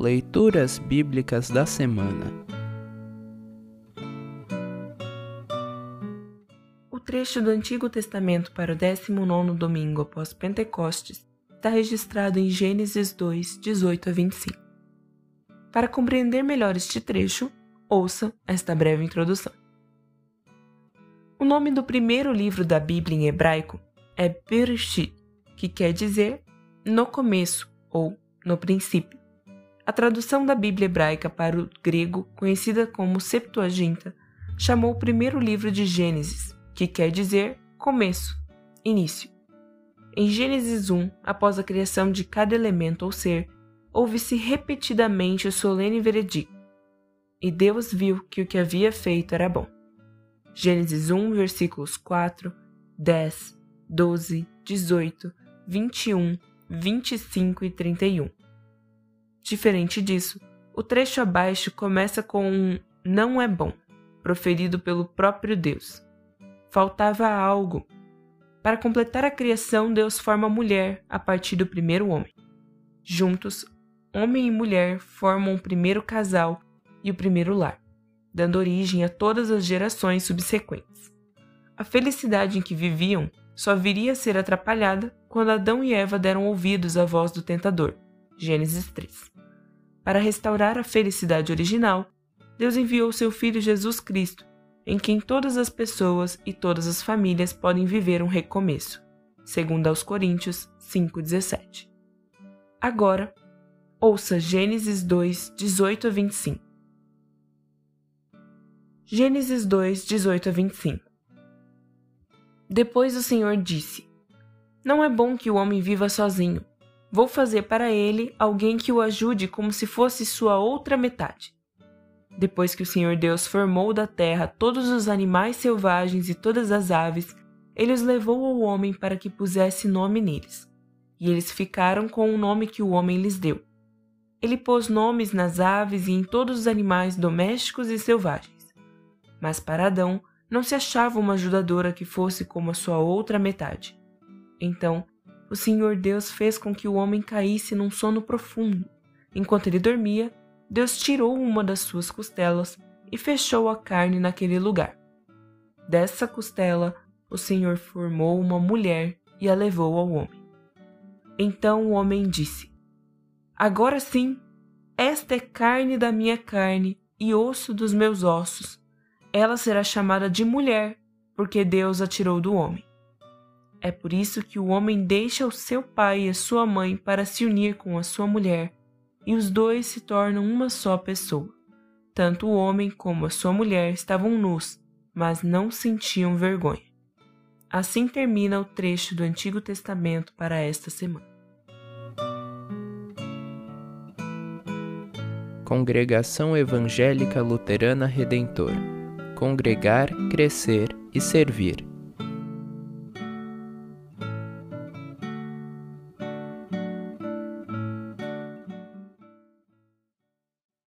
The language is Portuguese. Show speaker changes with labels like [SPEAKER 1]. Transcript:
[SPEAKER 1] Leituras Bíblicas da Semana.
[SPEAKER 2] O trecho do Antigo Testamento para o 19 domingo após Pentecostes está registrado em Gênesis 2, 18 a 25. Para compreender melhor este trecho, ouça esta breve introdução. O nome do primeiro livro da Bíblia em hebraico é Bereshit, que quer dizer no começo ou no princípio. A tradução da Bíblia hebraica para o grego, conhecida como Septuaginta, chamou o primeiro livro de Gênesis, que quer dizer começo, início. Em Gênesis 1, após a criação de cada elemento ou ser, ouve-se repetidamente o solene veredicto: E Deus viu que o que havia feito era bom. Gênesis 1, versículos 4, 10, 12, 18, 21, 25 e 31. Diferente disso, o trecho abaixo começa com um não é bom, proferido pelo próprio Deus. Faltava algo. Para completar a criação, Deus forma a mulher a partir do primeiro homem. Juntos, homem e mulher formam o primeiro casal e o primeiro lar, dando origem a todas as gerações subsequentes. A felicidade em que viviam só viria a ser atrapalhada quando Adão e Eva deram ouvidos à voz do tentador. Gênesis 3. Para restaurar a felicidade original, Deus enviou seu Filho Jesus Cristo, em quem todas as pessoas e todas as famílias podem viver um recomeço, segundo aos Coríntios 5,17. Agora, ouça Gênesis 2, 18 a 25. Gênesis 2, 18 a 25 Depois o Senhor disse: Não é bom que o homem viva sozinho. Vou fazer para ele alguém que o ajude como se fosse sua outra metade. Depois que o Senhor Deus formou da terra todos os animais selvagens e todas as aves, ele os levou ao homem para que pusesse nome neles. E eles ficaram com o nome que o homem lhes deu. Ele pôs nomes nas aves e em todos os animais domésticos e selvagens. Mas para Adão não se achava uma ajudadora que fosse como a sua outra metade. Então o Senhor Deus fez com que o homem caísse num sono profundo. Enquanto ele dormia, Deus tirou uma das suas costelas e fechou a carne naquele lugar. Dessa costela, o Senhor formou uma mulher e a levou ao homem. Então o homem disse: Agora sim, esta é carne da minha carne e osso dos meus ossos. Ela será chamada de mulher, porque Deus a tirou do homem. É por isso que o homem deixa o seu pai e a sua mãe para se unir com a sua mulher, e os dois se tornam uma só pessoa. Tanto o homem como a sua mulher estavam nus, mas não sentiam vergonha. Assim termina o trecho do Antigo Testamento para esta semana.
[SPEAKER 1] Congregação Evangélica Luterana Redentor Congregar, Crescer e Servir.